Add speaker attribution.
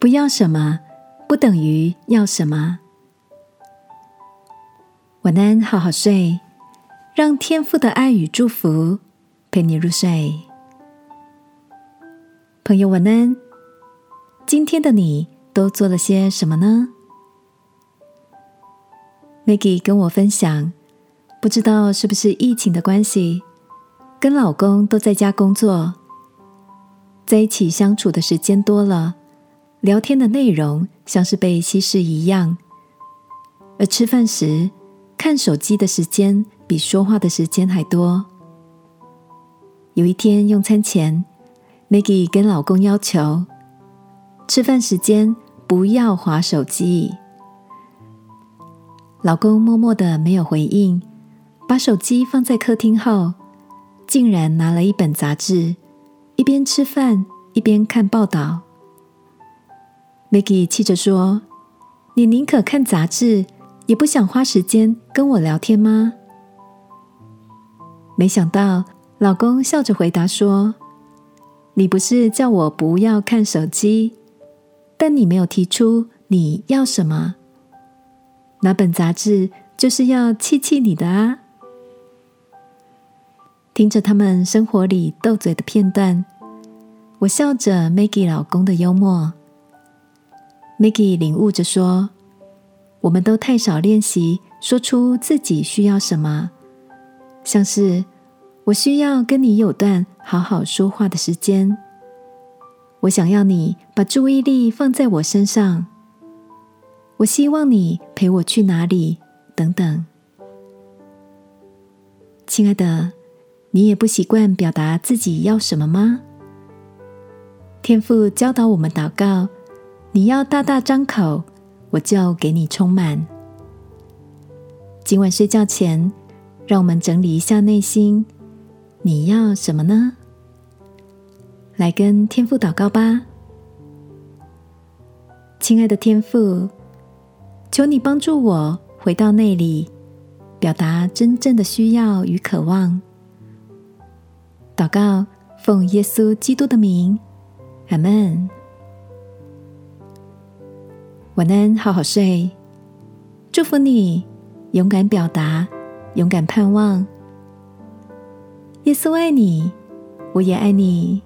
Speaker 1: 不要什么，不等于要什么。晚安，好好睡，让天父的爱与祝福陪你入睡。朋友，晚安。今天的你都做了些什么呢？Maggie 跟我分享，不知道是不是疫情的关系，跟老公都在家工作，在一起相处的时间多了。聊天的内容像是被稀释一样，而吃饭时看手机的时间比说话的时间还多。有一天用餐前，Maggie 跟老公要求吃饭时间不要划手机。老公默默的没有回应，把手机放在客厅后，竟然拿了一本杂志，一边吃饭一边看报道。Maggie 气着说：“你宁可看杂志，也不想花时间跟我聊天吗？”没想到老公笑着回答说：“你不是叫我不要看手机，但你没有提出你要什么。哪本杂志就是要气气你的啊！”听着他们生活里斗嘴的片段，我笑着 Maggie 老公的幽默。Maggie 领悟着说：“我们都太少练习说出自己需要什么，像是我需要跟你有段好好说话的时间，我想要你把注意力放在我身上，我希望你陪我去哪里，等等。”亲爱的，你也不习惯表达自己要什么吗？天父教导我们祷告。你要大大张口，我就给你充满。今晚睡觉前，让我们整理一下内心，你要什么呢？来跟天父祷告吧，亲爱的天父，求你帮助我回到内里，表达真正的需要与渴望。祷告，奉耶稣基督的名，阿门。晚安，好好睡。祝福你，勇敢表达，勇敢盼望。耶稣爱你，我也爱你。